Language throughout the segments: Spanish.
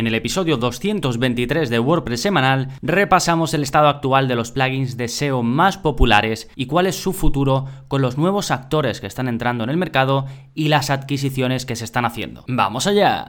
En el episodio 223 de WordPress semanal repasamos el estado actual de los plugins de SEO más populares y cuál es su futuro con los nuevos actores que están entrando en el mercado y las adquisiciones que se están haciendo. ¡Vamos allá!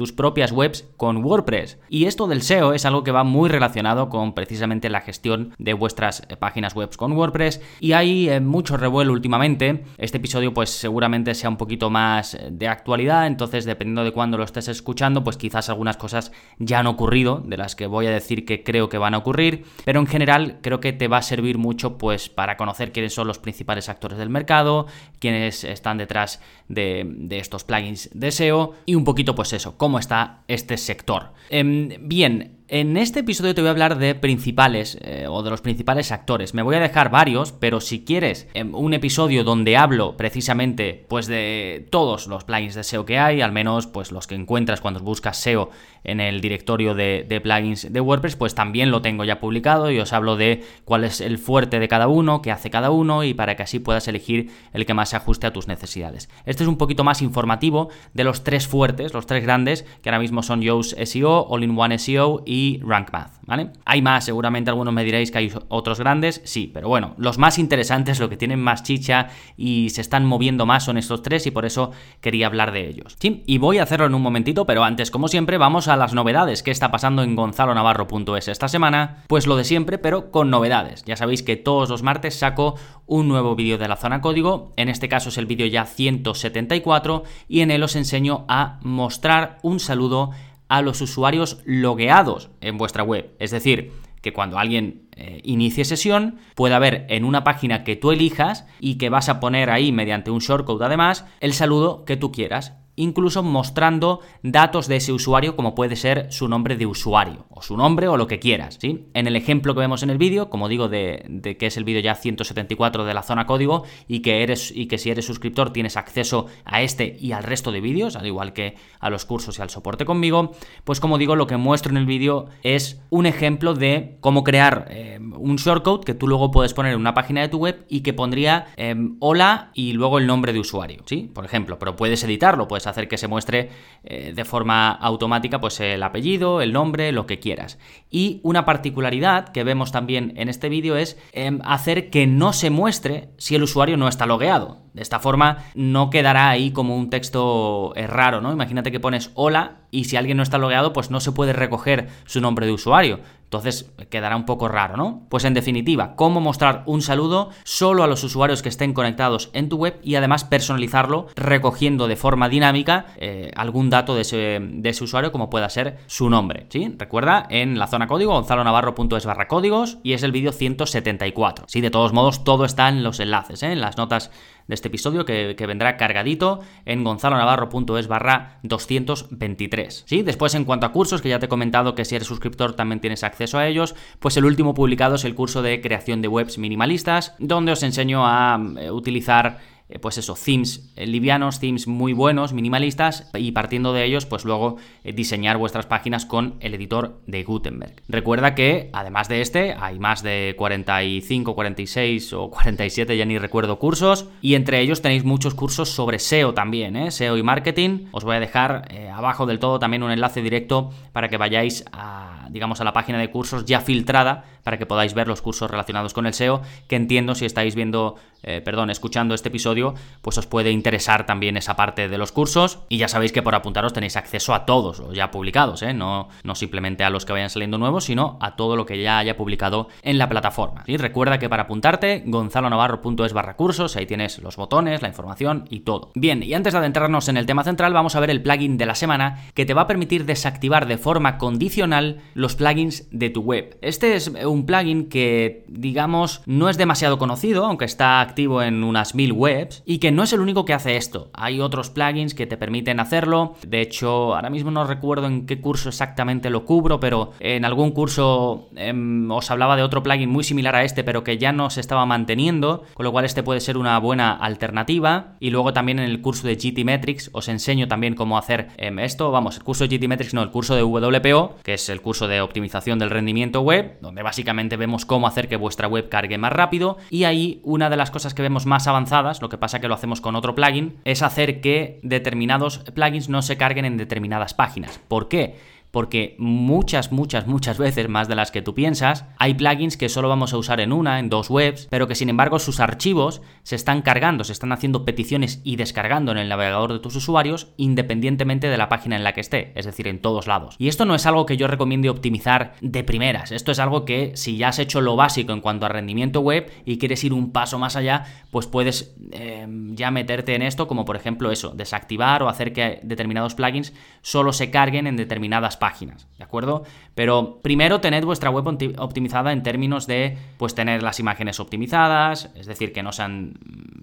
tus propias webs con WordPress. Y esto del SEO es algo que va muy relacionado con precisamente la gestión de vuestras eh, páginas web con WordPress y hay eh, mucho revuelo últimamente. Este episodio pues seguramente sea un poquito más eh, de actualidad, entonces dependiendo de cuándo lo estés escuchando, pues quizás algunas cosas ya han ocurrido, de las que voy a decir que creo que van a ocurrir, pero en general creo que te va a servir mucho pues para conocer quiénes son los principales actores del mercado, quiénes están detrás de, estos plugins de SEO y un poquito pues eso, está este sector. Em, bien, en este episodio te voy a hablar de principales eh, o de los principales actores. Me voy a dejar varios, pero si quieres em, un episodio donde hablo precisamente pues de todos los plugins de SEO que hay, al menos pues los que encuentras cuando buscas SEO en el directorio de, plugins de WordPress, pues también lo tengo ya publicado y os hablo de cuál es el fuerte de cada uno, qué hace cada uno y para que así puedas elegir el que más se ajuste a tus necesidades. Este es un poquito más informativo de los tres fuertes, los tres grandes, que ahora mismo son Yoast SEO, All-in-One SEO y Rank Math, ¿vale? Hay más, seguramente algunos me diréis que hay otros grandes, sí, pero bueno, los más interesantes, los que tienen más chicha y se están moviendo más son estos tres y por eso quería hablar de ellos. Sí, y voy a hacerlo en un momentito, pero antes, como siempre, vamos a las novedades. ¿Qué está pasando en gonzalonavarro.es esta semana? Pues lo de siempre, pero con novedades. Ya sabéis que todos los martes saco un nuevo vídeo de la zona código, en este caso es el vídeo ya 174 y en él os enseño a mostrar un saludo a los usuarios logueados en vuestra web. Es decir, que cuando alguien eh, inicie sesión pueda ver en una página que tú elijas y que vas a poner ahí mediante un shortcode además el saludo que tú quieras incluso mostrando datos de ese usuario como puede ser su nombre de usuario o su nombre o lo que quieras, ¿sí? En el ejemplo que vemos en el vídeo, como digo, de, que es el vídeo ya 174 de la zona código y que eres y que si eres suscriptor tienes acceso a este y al resto de vídeos, al igual que a los cursos y al soporte conmigo, pues como digo, lo que muestro en el vídeo es un ejemplo de cómo crear eh, un shortcode que tú luego puedes poner en una página de tu web y que pondría eh, hola y luego el nombre de usuario, ¿sí? Por ejemplo, pero puedes editarlo, puedes hacer que se muestre eh, de forma automática pues el apellido, el nombre, lo que quieras. Y una particularidad que vemos también en este vídeo es em, hacer que no se muestre si el usuario no está logueado. De esta forma no quedará ahí como un texto eh, raro, ¿no? Imagínate que pones hola y si alguien no está logueado pues no se puede recoger su nombre de usuario. Entonces quedará un poco raro, ¿no? Pues en definitiva, cómo mostrar un saludo solo a los usuarios que estén conectados en tu web y además personalizarlo recogiendo de forma dinámica eh, algún dato de ese, usuario como pueda ser su nombre, ¿sí? Recuerda, en la zona código, gonzalonavarro.es barra códigos y es el vídeo 174. Sí, de todos modos, todo está en los enlaces, ¿eh? en las notas de este episodio que, vendrá cargadito en gonzalonavarro.es barra 223. ¿Sí? Después en cuanto a cursos, que ya te he comentado que si eres suscriptor también tienes acceso a ellos, pues el último publicado es el curso de creación de webs minimalistas, donde os enseño a eh, utilizar eh, pues eso, themes eh, livianos, themes muy buenos, minimalistas, y partiendo de ellos, pues luego eh, diseñar vuestras páginas con el editor de Gutenberg. Recuerda que, además de este, hay más de 45, 46 o 47, ya ni recuerdo, cursos, y entre ellos tenéis muchos cursos sobre SEO también, SEO y marketing. Os voy a dejar abajo del todo también un enlace directo para que vayáis a, digamos, a la página de cursos ya filtrada para que podáis ver los cursos relacionados con el SEO, que entiendo si estáis viendo, perdón, escuchando este episodio, pues os puede interesar también esa parte de los cursos. Y ya sabéis que por apuntaros tenéis acceso a todos los ya publicados, ¿eh? no, no simplemente a los que vayan saliendo nuevos, sino a todo lo que ya haya publicado en la plataforma. Y Recuerda que para apuntarte, gonzalonavarro.es barra cursos, ahí tienes los botones, la información y todo. Bien, y antes de adentrarnos en el tema central, vamos a ver el plugin de la semana que te va a permitir desactivar de forma condicional los plugins de tu web. Este es un plugin que, digamos, no es demasiado conocido, aunque está activo en unas mil webs y que no es el único que hace esto. Hay otros plugins que te permiten hacerlo. De hecho, ahora mismo no recuerdo en qué curso exactamente lo cubro, pero en algún curso em, os hablaba de otro plugin muy similar a este, pero que ya no se estaba manteniendo, con lo cual este puede ser una buena alternativa. Y luego también en el curso de GTmetrix os enseño también cómo hacer em, esto. Vamos, el curso de GTmetrix no, el curso de WPO, que es el curso de optimización del rendimiento web, donde básicamente vemos cómo hacer que vuestra web cargue más rápido. Y ahí una de las cosas que vemos más avanzadas, lo que pasa que lo hacemos con otro plugin, es hacer que determinados plugins no se carguen en determinadas páginas. ¿Por qué? Porque muchas, muchas, muchas veces, más de las que tú piensas, hay plugins que solo vamos a usar en una, en dos webs, pero que sin embargo sus archivos se están cargando, se están haciendo peticiones y descargando en el navegador de tus usuarios independientemente de la página en la que esté, es decir, en todos lados. Y esto no es algo que yo recomiende optimizar de primeras, esto es algo que si ya has hecho lo básico en cuanto a rendimiento web y quieres ir un paso más allá, pues puedes eh, ya meterte en esto, como por ejemplo eso, desactivar o hacer que determinados plugins solo se carguen en determinadas páginas, ¿de acuerdo? Pero primero tened vuestra web optimizada en términos de pues tener las imágenes optimizadas, es decir, que no sean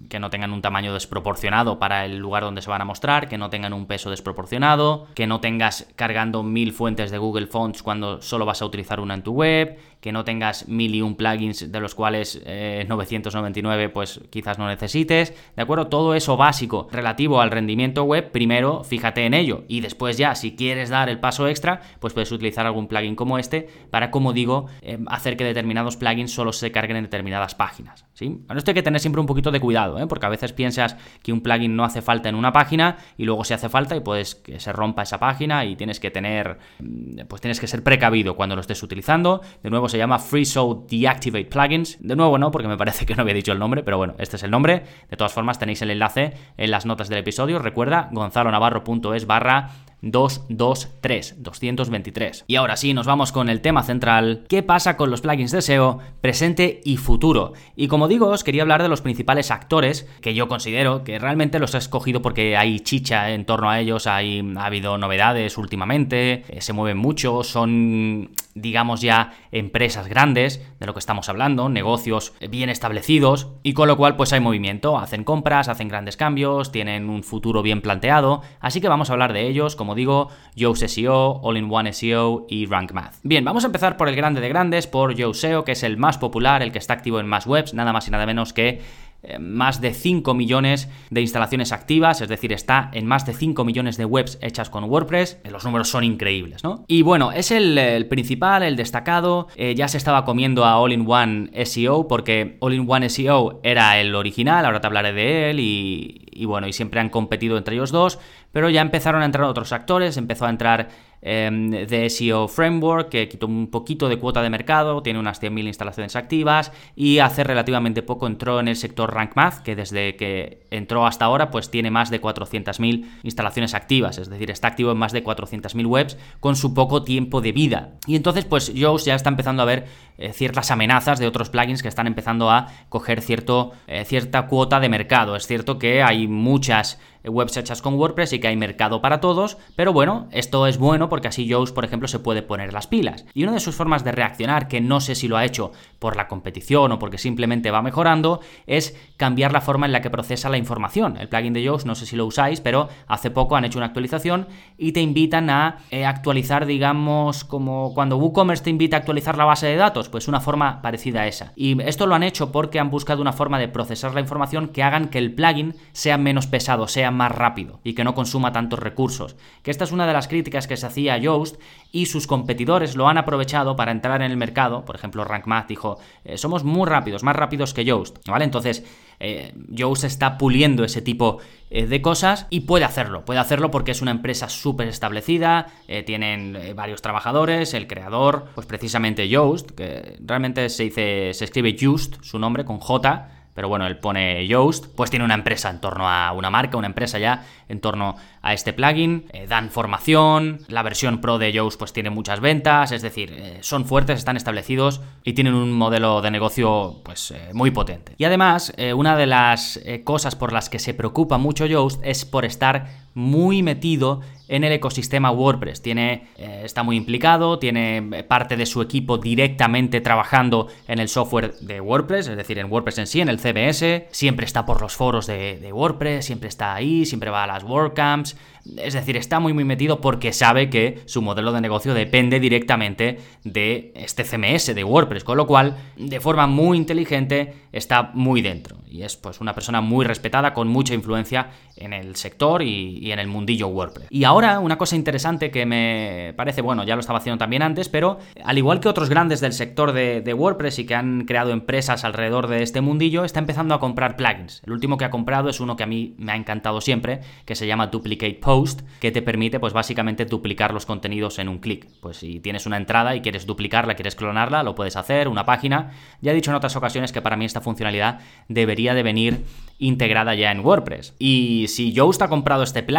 que no tengan un tamaño desproporcionado para el lugar donde se van a mostrar, que no tengan un peso desproporcionado, que no tengas cargando mil fuentes de Google Fonts cuando solo vas a utilizar una en tu web, que no tengas mil y un plugins de los cuales 999 eh, pues quizás no necesites, ¿de acuerdo? Todo eso básico relativo al rendimiento web, primero fíjate en ello y después ya si quieres dar el paso extra, pues puedes utilizar algún plugin como este para, como digo, eh, hacer que determinados plugins solo se carguen en determinadas páginas. ¿Sí? esto hay que tener siempre un poquito de cuidado, ¿eh? porque a veces piensas que un plugin no hace falta en una página y luego se hace falta y puedes que se rompa esa página y tienes que tener, mm, pues tienes que ser precavido cuando lo estés utilizando. De nuevo se llama Free Deactivate Plugins. De nuevo no, porque me parece que no había dicho el nombre, pero bueno, este es el nombre. De todas formas tenéis el enlace en las notas del episodio. Recuerda, gonzalonavarro.es barra 223, 223. Y ahora sí, nos vamos con el tema central. ¿Qué pasa con los plugins de SEO presente y futuro? Y como digo, os quería hablar de los principales actores que yo considero que realmente los he escogido porque hay chicha en torno a ellos, hay, ha habido novedades últimamente, eh, se mueven mucho, son digamos ya empresas grandes de lo que estamos hablando, negocios bien establecidos y con lo cual pues hay movimiento, hacen compras, hacen grandes cambios, tienen un futuro bien planteado, así que vamos a hablar de ellos como como digo, Yoast SEO, All-in-One SEO y Rank Math. Bien, vamos a empezar por el grande de grandes, por Yoast SEO, que es el más popular, el que está activo en más webs, nada más y nada menos que eh, más de 5 millones de instalaciones activas, es decir, está en más de 5 millones de webs hechas con WordPress. Eh, los números son increíbles, ¿no? Y bueno, es el, principal, el destacado. Eh, ya se estaba comiendo a All-in-One SEO porque All-in-One SEO era el original, ahora te hablaré de él y, y bueno, y siempre han competido entre ellos dos, pero ya empezaron a entrar otros actores, empezó a entrar Em, de SEO Framework, que quitó un poquito de cuota de mercado, tiene unas 100.000 instalaciones activas y hace relativamente poco entró en el sector Rank Math, que desde que entró hasta ahora pues tiene más de 400.000 instalaciones activas, es decir, está activo en más de 400.000 webs con su poco tiempo de vida. Y entonces pues Yoast ya está empezando a ver eh, ciertas amenazas de otros plugins que están empezando a coger cierto, eh, cierta cuota de mercado. Es cierto que hay muchas webs hechas con WordPress y que hay mercado para todos, pero bueno, esto es bueno porque así Yoast, por ejemplo, se puede poner las pilas. Y una de sus formas de reaccionar, que no sé si lo ha hecho por la competición o porque simplemente va mejorando, es cambiar la forma en la que procesa la información. El plugin de Yoast, no sé si lo usáis, pero hace poco han hecho una actualización y te invitan a eh, actualizar, digamos, como cuando WooCommerce te invita a actualizar la base de datos, pues una forma parecida a esa. Y esto lo han hecho porque han buscado una forma de procesar la información que hagan que el plugin sea menos pesado, sea más rápido y que no consuma tantos recursos. Que esta es una de las críticas que se hacía a Yoast y sus competidores lo han aprovechado para entrar en el mercado. Por ejemplo, RankMath dijo, eh, somos muy rápidos, más rápidos que Yoast, ¿vale? Entonces, eh, está puliendo ese tipo eh, de cosas y puede hacerlo, puede hacerlo porque es una empresa súper establecida, tienen varios trabajadores, el creador, pues precisamente Yoast, que realmente se dice, se escribe Just, su nombre, con J, pero bueno, él pone Yoast, pues tiene una empresa en torno a una marca, una empresa ya en torno a este plugin, eh, dan formación, la versión pro de Yoast pues tiene muchas ventas, es decir, eh, son fuertes, están establecidos y tienen un modelo de negocio pues eh, muy potente. Y además, una de las cosas por las que se preocupa mucho Yoast es por estar muy metido en el ecosistema WordPress. Tiene, eh, está muy implicado, tiene eh, parte de su equipo directamente trabajando en el software de WordPress, es decir, en WordPress en sí, en el CBS. Siempre está por los foros de, WordPress, siempre está ahí, siempre va a las WordCamps. Es decir, está muy muy metido porque sabe que su modelo de negocio depende directamente de este CMS de WordPress, con lo cual, de forma muy inteligente, está muy dentro. Y es pues una persona muy respetada, con mucha influencia en el sector y, en el mundillo WordPress. Y ahora, una cosa interesante que me parece, bueno, ya lo estaba haciendo también antes, pero al igual que otros grandes del sector de, WordPress y que han creado empresas alrededor de este mundillo, está empezando a comprar plugins. El último que ha comprado es uno que a mí me ha encantado siempre, que se llama Duplicate Post, que te permite, pues básicamente, duplicar los contenidos en un clic. Pues si tienes una entrada y quieres duplicarla, quieres clonarla, lo puedes hacer, una página. Ya he dicho en otras ocasiones que para mí esta funcionalidad debería de venir integrada ya en WordPress. Y si Yoast ha comprado este plugin,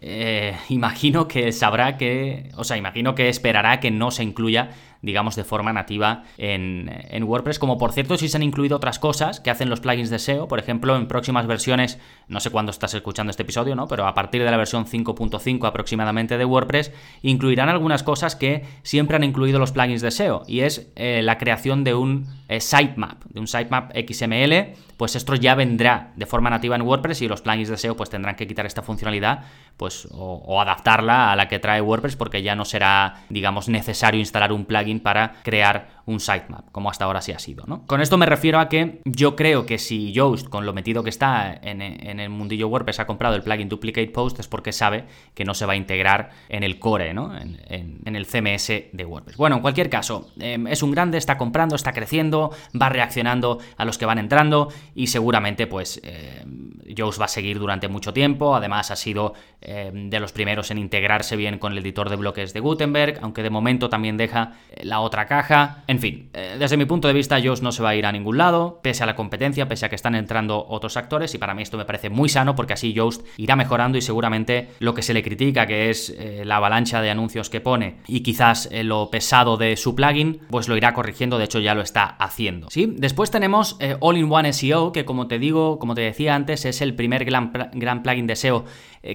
eh, imagino que sabrá que, o sea, imagino que esperará que no se incluya digamos, de forma nativa en, en, WordPress, como por cierto si se han incluido otras cosas que hacen los plugins de SEO, por ejemplo, en próximas versiones, no sé cuándo estás escuchando este episodio, ¿no? Pero a partir de la versión 5.5 aproximadamente de WordPress, incluirán algunas cosas que siempre han incluido los plugins de SEO, y es eh, la creación de un eh, sitemap, de un sitemap XML, pues esto ya vendrá de forma nativa en WordPress y los plugins de SEO pues tendrán que quitar esta funcionalidad pues o, adaptarla a la que trae WordPress porque ya no será, digamos, necesario instalar un plugin para crear un sitemap, como hasta ahora sí ha sido, ¿no? Con esto me refiero a que yo creo que si Yoast, con lo metido que está en, el mundillo WordPress, ha comprado el plugin Duplicate Post, es porque sabe que no se va a integrar en el core, ¿no? En, el CMS de WordPress. Bueno, en cualquier caso, em, es un grande, está comprando, está creciendo, va reaccionando a los que van entrando y seguramente, pues, eh, Yoast va a seguir durante mucho tiempo. Además, ha sido em, de los primeros en integrarse bien con el editor de bloques de Gutenberg, aunque de momento también deja la otra caja. En fin, eh, desde mi punto de vista, Yoast no se va a ir a ningún lado, pese a la competencia, pese a que están entrando otros actores, y para mí esto me parece muy sano porque así Yoast irá mejorando y seguramente lo que se le critica, que es eh, la avalancha de anuncios que pone y quizás eh, lo pesado de su plugin, pues lo irá corrigiendo, de hecho ya lo está haciendo. ¿sí? Después tenemos All-in-One SEO, que como te digo, como te decía antes, es el primer gran, gran plugin de SEO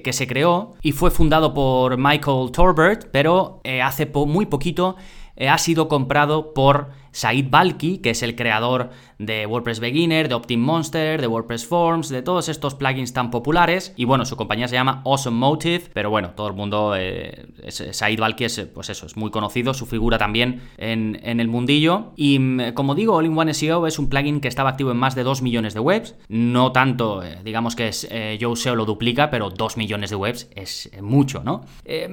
que se creó y fue fundado por Michael Torbert, pero hace muy poquito ha sido comprado por Said Balki, que es el creador de WordPress Beginner, de Optim Monster, de WordPress Forms, de todos estos plugins tan populares. Y bueno, su compañía se llama Awesome Motive, pero bueno, todo el mundo, eh, Said Balki es, pues eso, es muy conocido, su figura también en, el mundillo. Y mm, como digo, All-in-One SEO es un plugin que estaba activo en más de 2 millones de webs. No tanto, eh, digamos que es, eh, SEO lo duplica, pero 2 millones de webs es eh, mucho, ¿no?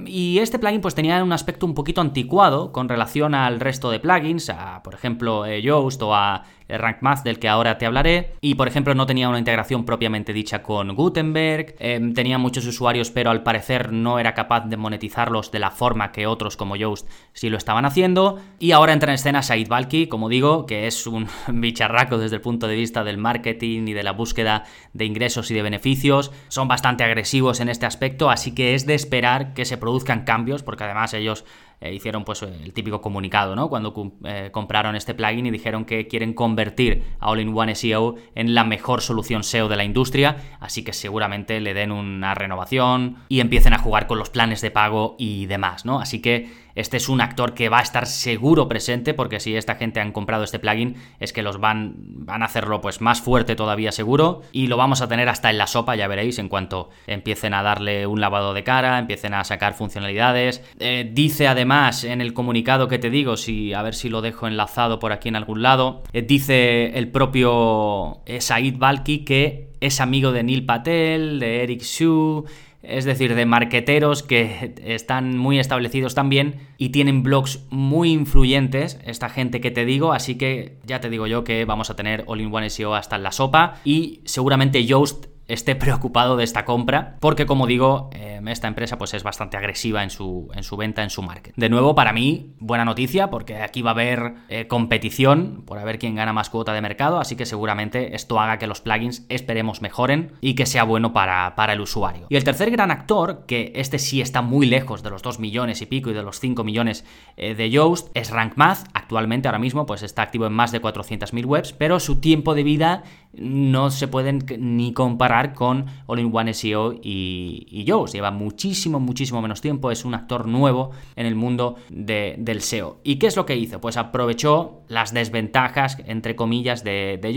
y este plugin pues tenía un aspecto un poquito anticuado con relación al resto de plugins, a, por ejemplo, eh, Yoast o a Rank Math del que ahora te hablaré. Y por ejemplo no tenía una integración propiamente dicha con Gutenberg, em, tenía muchos usuarios pero al parecer no era capaz de monetizarlos de la forma que otros como Yoast sí lo estaban haciendo. Y ahora entra en escena Said Balki, como digo, que es un bicharraco desde el punto de vista del marketing y de la búsqueda de ingresos y de beneficios. Son bastante agresivos en este aspecto, así que es de esperar que se produzcan cambios, porque además ellos eh, hicieron pues el típico comunicado, ¿no? Cuando eh, compraron este plugin y dijeron que quieren convertir a All-in-One SEO en la mejor solución SEO de la industria, así que seguramente le den una renovación y empiecen a jugar con los planes de pago y demás, ¿no? Así que este es un actor que va a estar seguro presente porque si esta gente han comprado este plugin es que los van, van a hacerlo pues más fuerte todavía seguro y lo vamos a tener hasta en la sopa, ya veréis, en cuanto empiecen a darle un lavado de cara, empiecen a sacar funcionalidades. Eh, dice además en el comunicado que te digo, si, a ver si lo dejo enlazado por aquí en algún lado, eh, dice el propio Said Balki que es amigo de Neil Patel, de Eric Xu, es decir, de marqueteros que están muy establecidos también y tienen blogs muy influyentes, esta gente que te digo, así que ya te digo yo que vamos a tener All-in-One SEO hasta en la sopa y seguramente Yoast esté preocupado de esta compra, porque como digo, em, esta empresa pues es bastante agresiva en su, en su venta, en su market. De nuevo, para mí, buena noticia, porque aquí va a haber eh, competición por a ver quién gana más cuota de mercado, así que seguramente esto haga que los plugins esperemos mejoren y que sea bueno para, para el usuario. Y el tercer gran actor, que este sí está muy lejos de los 2 millones y pico y de los 5 millones eh, de Yoast, es Rank Math. Actualmente, ahora mismo, pues está activo en más de 400.000 webs, pero su tiempo de vida no se pueden ni comparar con All-in-One SEO y, y. Lleva muchísimo, muchísimo menos tiempo, es un actor nuevo en el mundo del SEO. ¿Y qué es lo que hizo? Pues aprovechó las desventajas, entre comillas, de, de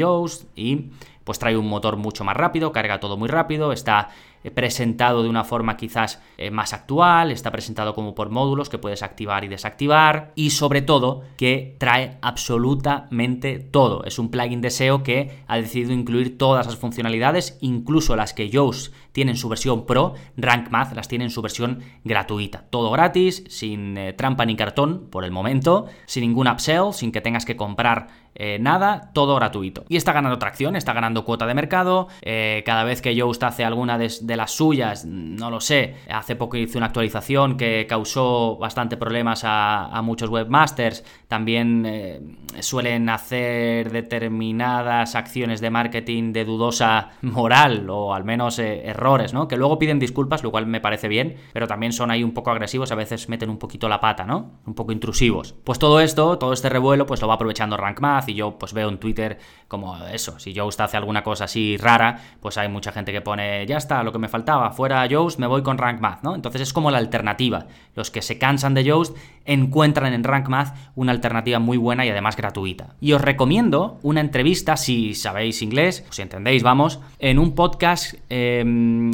y pues trae un motor mucho más rápido, carga todo muy rápido, está presentado de una forma quizás eh, más actual, está presentado como por módulos que puedes activar y desactivar y sobre todo que trae absolutamente todo. Es un plugin de SEO que ha decidido incluir todas las funcionalidades, incluso las que Yoast tiene en su versión Pro, Rank Math las tiene en su versión gratuita. Todo gratis, sin eh, trampa ni cartón por el momento, sin ningún upsell, sin que tengas que comprar nada, todo gratuito. Y está ganando tracción, está ganando cuota de mercado. cada vez que Yoast hace alguna de las suyas, no lo sé. Hace poco hice una actualización que causó bastante problemas a, muchos webmasters. También eh, suelen hacer determinadas acciones de marketing de dudosa moral o al menos eh, errores, ¿no? Que luego piden disculpas, lo cual me parece bien, pero también son ahí un poco agresivos, a veces meten un poquito la pata, ¿no? Un poco intrusivos. Pues todo esto, todo este revuelo, pues lo va aprovechando Rank Math y yo pues veo en Twitter como eso, si Yoast hace alguna cosa así rara, pues hay mucha gente que pone, ya está, lo que me faltaba, fuera Yoast, me voy con Rank Math, ¿no? Entonces es como la alternativa. Los que se cansan de Yoast encuentran en Rank Math una alternativa muy buena y además gratuita. Y os recomiendo una entrevista, si sabéis inglés, o si entendéis, vamos, en un podcast... Em,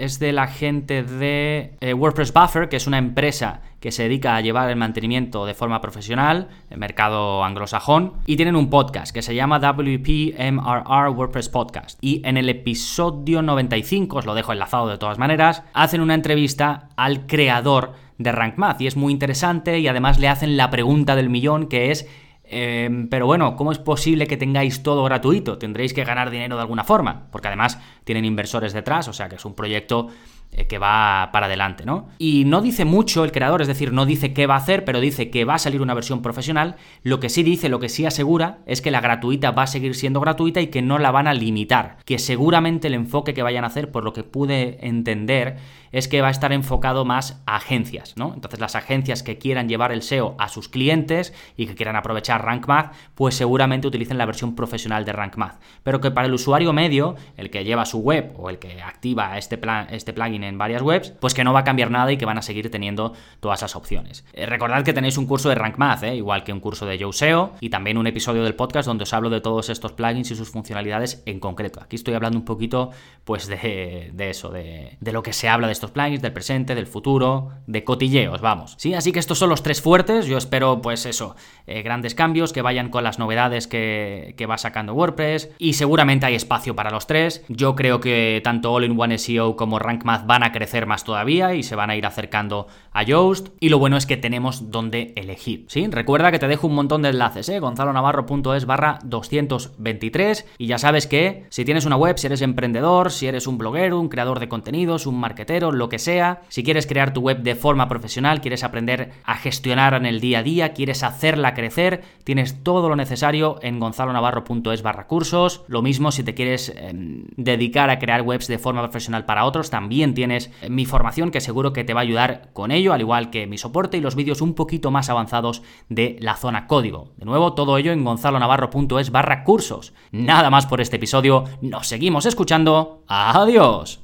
es de la gente de WordPress Buffer, que es una empresa que se dedica a llevar el mantenimiento de forma profesional, el mercado anglosajón, y tienen un podcast que se llama WPMRR WordPress Podcast. Y en el episodio 95, os lo dejo enlazado de todas maneras, hacen una entrevista al creador de Rank Math y es muy interesante y además le hacen la pregunta del millón que es em, pero bueno, ¿cómo es posible que tengáis todo gratuito? Tendréis que ganar dinero de alguna forma, porque además tienen inversores detrás, o sea que es un proyecto que va para adelante, ¿no? Y no dice mucho el creador, es decir, no dice qué va a hacer, pero dice que va a salir una versión profesional. Lo que sí dice, lo que sí asegura, es que la gratuita va a seguir siendo gratuita y que no la van a limitar. Que seguramente el enfoque que vayan a hacer, por lo que pude entender, es que va a estar enfocado más a agencias, ¿no? Entonces las agencias que quieran llevar el SEO a sus clientes y que quieran aprovechar Rank Math, pues seguramente utilicen la versión profesional de Rank Math. Pero que para el usuario medio, el que lleva su web o el que activa este, plan, este plugin en varias webs, pues que no va a cambiar nada y que van a seguir teniendo todas las opciones. Eh, recordad que tenéis un curso de Rank Math, eh, igual que un curso de SEO y también un episodio del podcast donde os hablo de todos estos plugins y sus funcionalidades en concreto. Aquí estoy hablando un poquito pues de, eso, de, lo que se habla de estos plugins, del presente, del futuro, de cotilleos, vamos. Sí, así que estos son los tres fuertes. Yo espero, pues eso, eh, grandes cambios que vayan con las novedades que, que va sacando WordPress y seguramente hay espacio para los tres. Yo creo que tanto All-in-One SEO como Rank Math van a crecer más todavía y se van a ir acercando a Yoast. Y lo bueno es que tenemos donde elegir. ¿sí? Recuerda que te dejo un montón de enlaces, ¿eh? gonzalonavarro.es barra 223. Y ya sabes que si tienes una web, si eres emprendedor, si eres un bloguero, un creador de contenidos, un marketero, lo que sea, si quieres crear tu web de forma profesional, quieres aprender a gestionar en el día a día, quieres hacerla crecer, tienes todo lo necesario en gonzalonavarro.es barra cursos. Lo mismo si te quieres em, dedicar a crear webs de forma profesional para otros, también tienes mi formación que seguro que te va a ayudar con ello, al igual que mi soporte y los vídeos un poquito más avanzados de la zona código. De nuevo, todo ello en gonzalonavarro.es barra cursos. Nada más por este episodio, nos seguimos escuchando. Adiós.